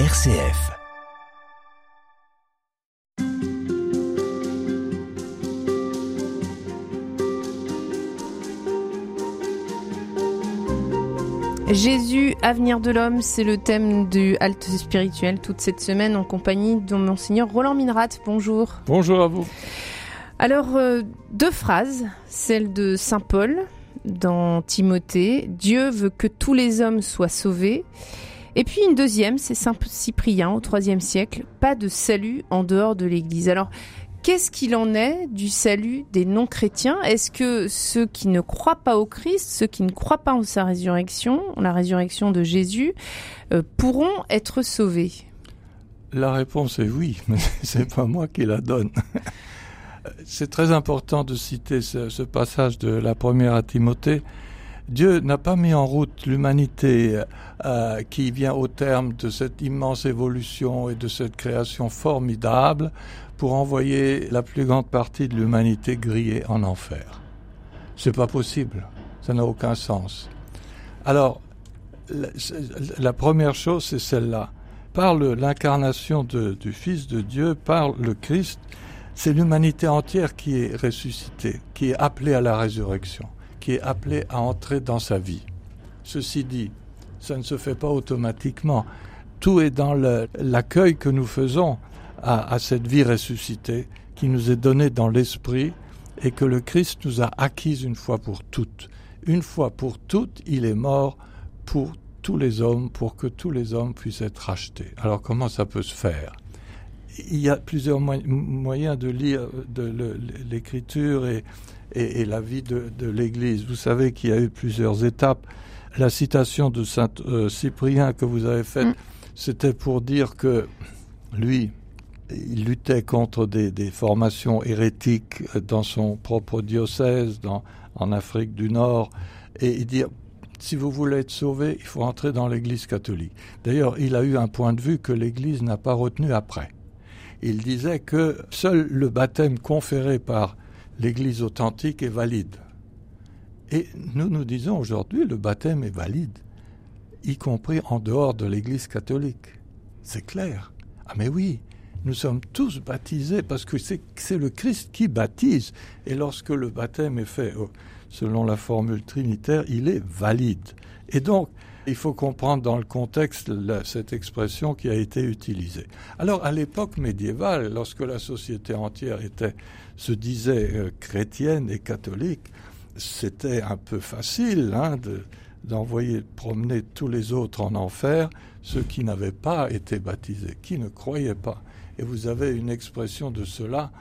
RCF. Jésus, avenir de l'homme, c'est le thème du halte spirituel toute cette semaine en compagnie de Monseigneur Roland Minrat. Bonjour. Bonjour à vous. Alors, euh, deux phrases, celle de Saint Paul dans Timothée, Dieu veut que tous les hommes soient sauvés. Et puis une deuxième, c'est Saint Cyprien au IIIe siècle, pas de salut en dehors de l'Église. Alors, Qu'est-ce qu'il en est du salut des non-chrétiens? Est-ce que ceux qui ne croient pas au Christ, ceux qui ne croient pas en sa résurrection, en la résurrection de Jésus, euh, pourront être sauvés? La réponse est oui, mais c'est pas moi qui la donne. c'est très important de citer ce, ce, passage de la première à Timothée. Dieu n'a pas mis en route l'humanité euh, qui vient au terme de cette immense évolution et de cette création formidable pour envoyer la plus grande partie de l'humanité grillée en enfer. C'est pas possible. Ça n'a aucun sens. Alors, la, la première chose, c'est celle-là. Par l'incarnation du Fils de Dieu, par le Christ, c'est l'humanité entière qui est ressuscitée, qui est appelée à la résurrection, qui est appelée à entrer dans sa vie. Ceci dit, ça ne se fait pas automatiquement. Tout est dans l'accueil que nous faisons à, à, cette vie ressuscitée qui nous est donnée dans l'esprit et que le Christ nous a acquise une fois pour toutes. Une fois pour toutes, il est mort pour tous les hommes, pour que tous les hommes puissent être rachetés. Alors comment ça peut se faire? Il y a plusieurs mo moyens de lire de l'écriture et, et, et, la vie de, de l'Église. Vous savez qu'il y a eu plusieurs étapes. La citation de Saint euh, Cyprien que vous avez faite, mmh. c'était pour dire que lui, il luttait contre des, des, formations hérétiques dans son propre diocèse, dans, en Afrique du Nord, et il dit si vous voulez être sauvé, il faut entrer dans l'Église catholique. D'ailleurs, il a eu un point de vue que l'Église n'a pas retenu après. Il disait que seul le baptême conféré par l'Église authentique est valide. Et nous nous disons aujourd'hui le baptême est valide, y compris en dehors de l'Église catholique. C'est clair. Ah mais oui, nous sommes tous baptisés parce que c'est le Christ qui baptise. Et lorsque le baptême est fait oh, selon la formule trinitaire, il est valide. Et donc, il faut comprendre dans le contexte cette expression qui a été utilisée. Alors, à l'époque médiévale, lorsque la société entière était, se disait euh, chrétienne et catholique, c'était un peu facile hein, de, d'envoyer promener tous les autres en enfer, ceux qui n'avaient pas été baptisés, qui ne croyaient pas. Et vous avez une expression de cela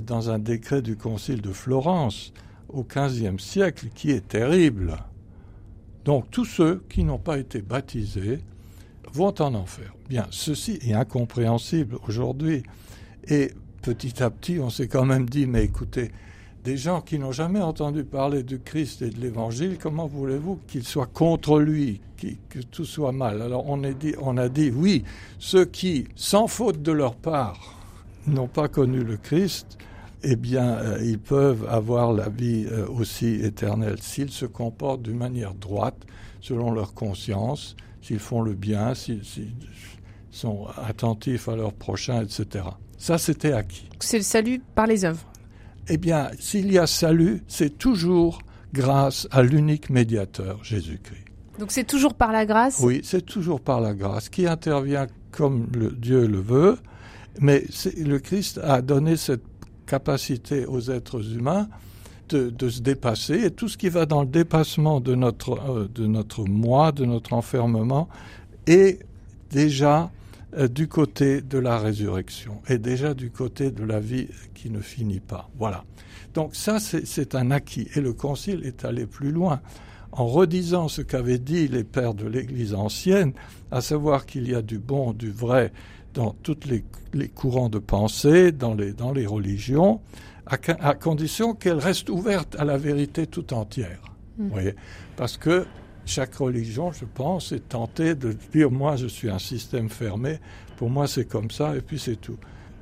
dans un décret du Concile de Florence au XVe siècle qui est terrible. Donc tous ceux qui n'ont pas été baptisés vont en enfer. Bien, ceci est incompréhensible aujourd'hui. Et petit à petit, on s'est quand même dit, mais écoutez, des gens qui n'ont jamais entendu parler du Christ et de l'Évangile, comment voulez-vous qu'ils soient contre lui, que tout soit mal? Alors on, a dit, oui, ceux qui, sans faute de leur part, n'ont pas connu le Christ, eh bien, euh, ils peuvent avoir la vie euh, aussi éternelle s'ils se comportent d'une manière droite, selon leur conscience, s'ils font le bien, s'ils sont attentifs à leur prochain, etc. Ça, c'était acquis. C'est le salut par les œuvres eh bien, s'il y a salut, c'est toujours grâce à l'unique médiateur, Jésus-Christ. Donc c'est toujours par la grâce? Oui, c'est toujours par la grâce, qui intervient comme le, Dieu le veut, mais le Christ a donné cette capacité aux êtres humains de, de, se dépasser, et tout ce qui va dans le dépassement de notre, euh, de notre moi, de notre enfermement, est déjà du côté de la résurrection et déjà du côté de la vie qui ne finit pas. Voilà. Donc ça, c'est un acquis. Et le Concile est allé plus loin en redisant ce qu'avaient dit les pères de l'Église ancienne, à savoir qu'il y a du bon, du vrai dans tous les, les, courants de pensée, dans les, dans les religions, à, à condition qu'elles restent ouvertes à la vérité tout entière. Mmh. Vous voyez? Parce que chaque religion, je pense, est tentée de dire moi je suis un système fermé, pour moi c'est comme ça et puis c'est tout.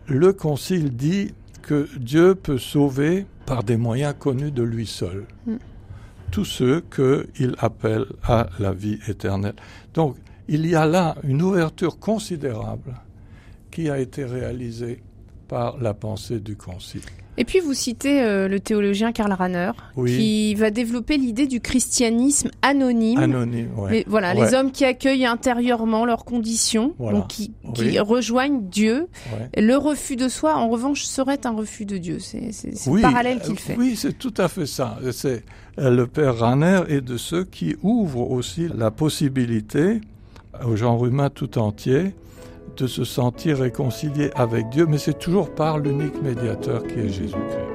Le Concile dit que Dieu peut sauver par des moyens connus de lui seul. Mm. Tous ceux qu'il appelle à la vie éternelle. Donc, il y a là une ouverture considérable qui a été réalisée par la pensée du Concile. Et puis vous citez euh, le théologien Karl Rahner, qui va développer l'idée du christianisme anonyme. Anonyme, ouais. voilà, les hommes qui accueillent intérieurement leurs conditions, donc qui, rejoignent Dieu. Le refus de soi, en revanche, serait un refus de Dieu. C'est le parallèle qu'il fait. Oui, c'est tout à fait ça. C'est euh, le père Rahner et de ceux qui ouvrent aussi la possibilité au genre humain tout entier de se sentir réconcilié avec Dieu, mais c'est toujours par l'unique médiateur qui est Jésus-Christ.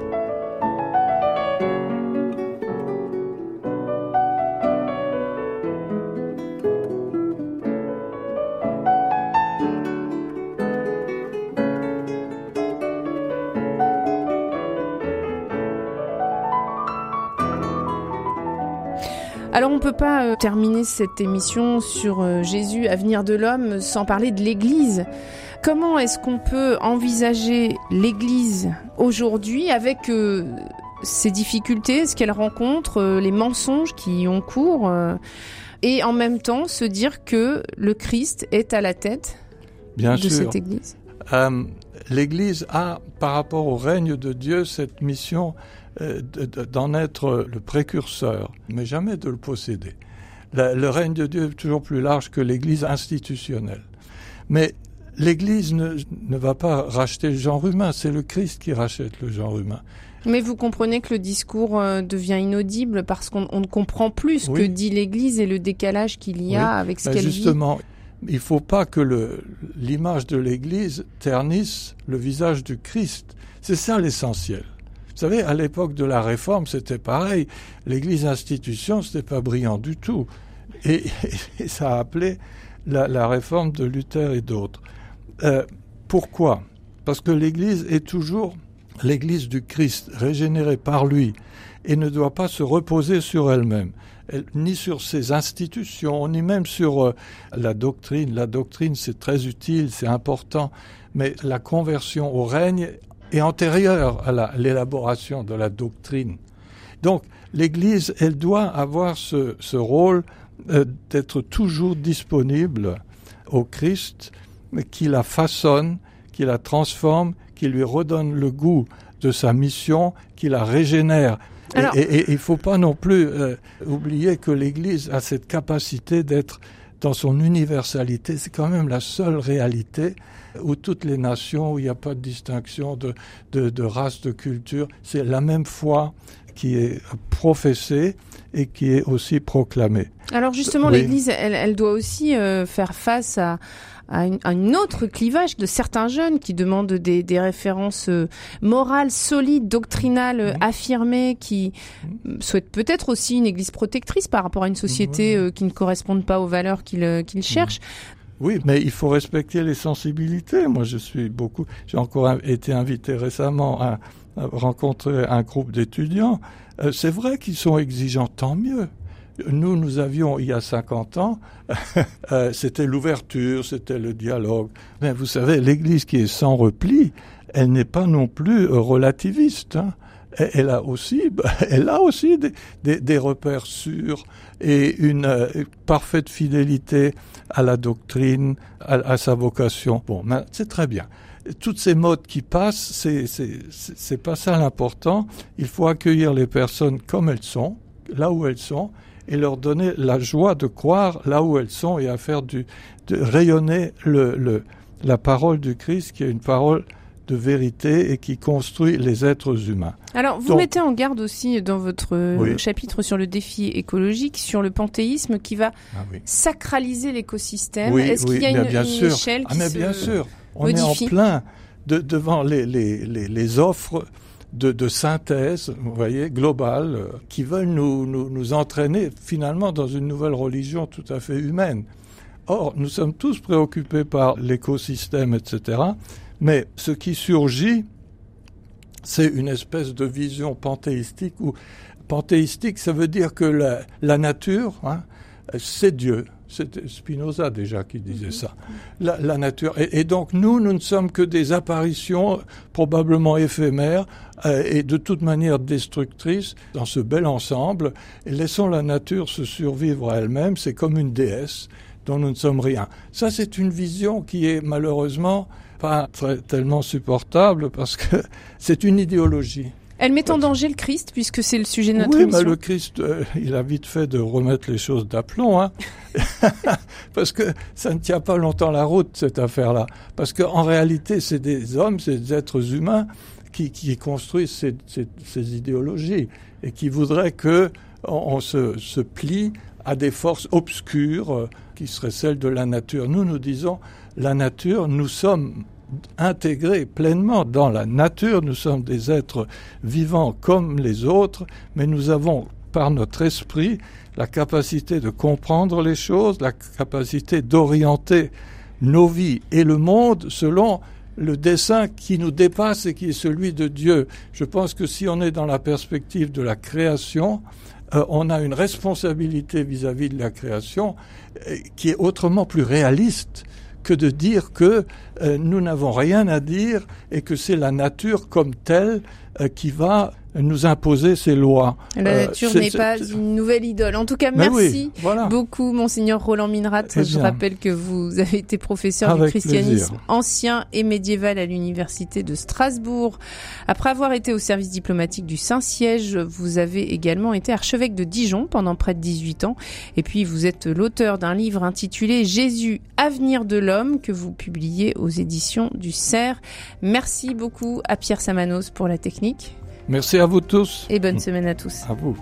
Alors on peut pas euh, terminer cette émission sur euh, Jésus, avenir de l'homme, sans parler de l'Église. Comment est-ce qu'on peut envisager l'Église aujourd'hui avec euh, ces difficultés, ce qu'elle rencontre, les mensonges qui y ont cours, et en même temps se dire que le Christ est à la tête Bien de cette Église? L'Église a, par rapport au règne de Dieu, cette mission d'en être le précurseur, mais jamais de le posséder. Le, règne de Dieu est toujours plus large que l'Église institutionnelle. Mais l'Église ne, ne, va pas racheter le genre humain, c'est le Christ qui rachète le genre humain. Mais vous comprenez que le discours euh, devient inaudible parce qu'on ne comprend plus ce que dit l'Église et le décalage qu'il y a avec ce ben, qu'elle vit. Justement, il ne faut pas que l'image de l'Église ternisse le visage du Christ. C'est ça l'essentiel. Vous savez, à l'époque de la Réforme, c'était pareil. L'Église institution, c'était pas brillant du tout. Et, ça a appelé la, réforme de Luther et d'autres. Euh, pourquoi? Parce que l'Église est toujours l'Église du Christ, régénérée par lui, et ne doit pas se reposer sur elle-même, ni sur ses institutions, ni même sur euh, la doctrine. La doctrine, c'est très utile, c'est important, mais la conversion au règne est antérieure à l'élaboration de la doctrine. Donc l'Église, elle doit avoir ce, ce rôle euh, d'être toujours disponible au Christ, qui la façonne, qui la transforme, qui lui redonne le goût de sa mission, qui la régénère. et il ne faut pas non plus euh, oublier que l'Église a cette capacité d'être dans son universalité. C'est quand même la seule réalité où toutes les nations, où il n'y a pas de distinction de, de, race, de culture, c'est la même foi qui est professée et qui est aussi proclamée. Alors justement, l'Église, elle, doit aussi euh, faire face à, à, un autre clivage de certains jeunes qui demandent des, références euh, morales, solides, doctrinales, euh, affirmées, qui souhaitent peut-être aussi une Église protectrice par rapport à une société qui ne corresponde pas aux valeurs qu'ils cherchent. Oui, mais il faut respecter les sensibilités. Moi, je suis beaucoup. J'ai encore été invité récemment à, rencontrer un groupe d'étudiants. Euh, c'est vrai qu'ils sont exigeants, tant mieux. Nous, nous avions, il y a 50 ans, euh, c'était l'ouverture, c'était le dialogue. Mais vous savez, l'Église qui est sans repli, elle n'est pas non plus relativiste. Hein elle a aussi, elle a aussi des, des, repères sûrs et une euh, parfaite fidélité à la doctrine, à, sa vocation. Bon, c'est très bien. Toutes ces modes qui passent, c'est c'est pas ça l'important. Il faut accueillir les personnes comme elles sont, là où elles sont, et leur donner la joie de croire là où elles sont et à faire du de rayonner le, le la parole du Christ qui est une parole de vérité et qui construit les êtres humains. Alors, vous mettez en garde aussi dans votre euh, chapitre sur le défi écologique, sur le panthéisme qui va ah sacraliser l'écosystème. Est-ce qu'il y a une, bien sûr. échelle ah, mais bien sûr, on est en plein de, devant les, les, les, les offres de, de, synthèse, vous voyez, globale, euh, qui veulent nous, nous, nous entraîner finalement dans une nouvelle religion tout à fait humaine. Or, nous sommes tous préoccupés par l'écosystème, etc. Mais ce qui surgit, c'est une espèce de vision panthéistique ou panthéistique, ça veut dire que la, nature, hein, c'est Dieu. C'était Spinoza déjà qui disait ça. La, nature. Et, donc nous, nous ne sommes que des apparitions probablement éphémères euh, et de toute manière destructrices dans ce bel ensemble. Et laissons la nature se survivre à elle-même. C'est comme une déesse dont nous ne sommes rien. Ça, c'est une vision qui est malheureusement pas très, tellement supportable parce que c'est une idéologie. Elle met en danger le Christ puisque c'est le sujet de notre oui, émission. mais le Christ, euh, il a vite fait de remettre les choses d'aplomb, hein parce que ça ne tient pas longtemps la route cette affaire-là. Parce qu'en réalité, c'est des hommes, c'est des êtres humains qui, qui construisent ces, ces, ces, idéologies et qui voudraient que on, se, se, plie à des forces obscures euh, qui seraient celles de la nature. Nous, nous disons, la nature, nous sommes intégrés pleinement dans la nature, nous sommes des êtres vivants comme les autres, mais nous avons par notre esprit la capacité de comprendre les choses, la capacité d'orienter nos vies et le monde selon le dessin qui nous dépasse et qui est celui de Dieu. Je pense que si on est dans la perspective de la création, euh, on a une responsabilité vis-à-vis -vis de la création euh, qui est autrement plus réaliste que de dire que euh, nous n'avons rien à dire et que c'est la nature comme telle euh, qui va nous imposer ces lois. La euh, nature n'est pas une nouvelle idole. En tout cas, merci beaucoup, monseigneur Roland Minrat. Eh Je rappelle que vous avez été professeur du christianisme ancien et médiéval à l'université de Strasbourg. Après avoir été au service diplomatique du Saint-Siège, vous avez également été archevêque de Dijon pendant près de 18 ans. Et puis, vous êtes l'auteur d'un livre intitulé Jésus, avenir de l'homme, que vous publiez aux éditions du Cerf. Merci beaucoup à Pierre Samanos pour la technique. Merci à vous tous. Et bonne semaine à tous. À vous.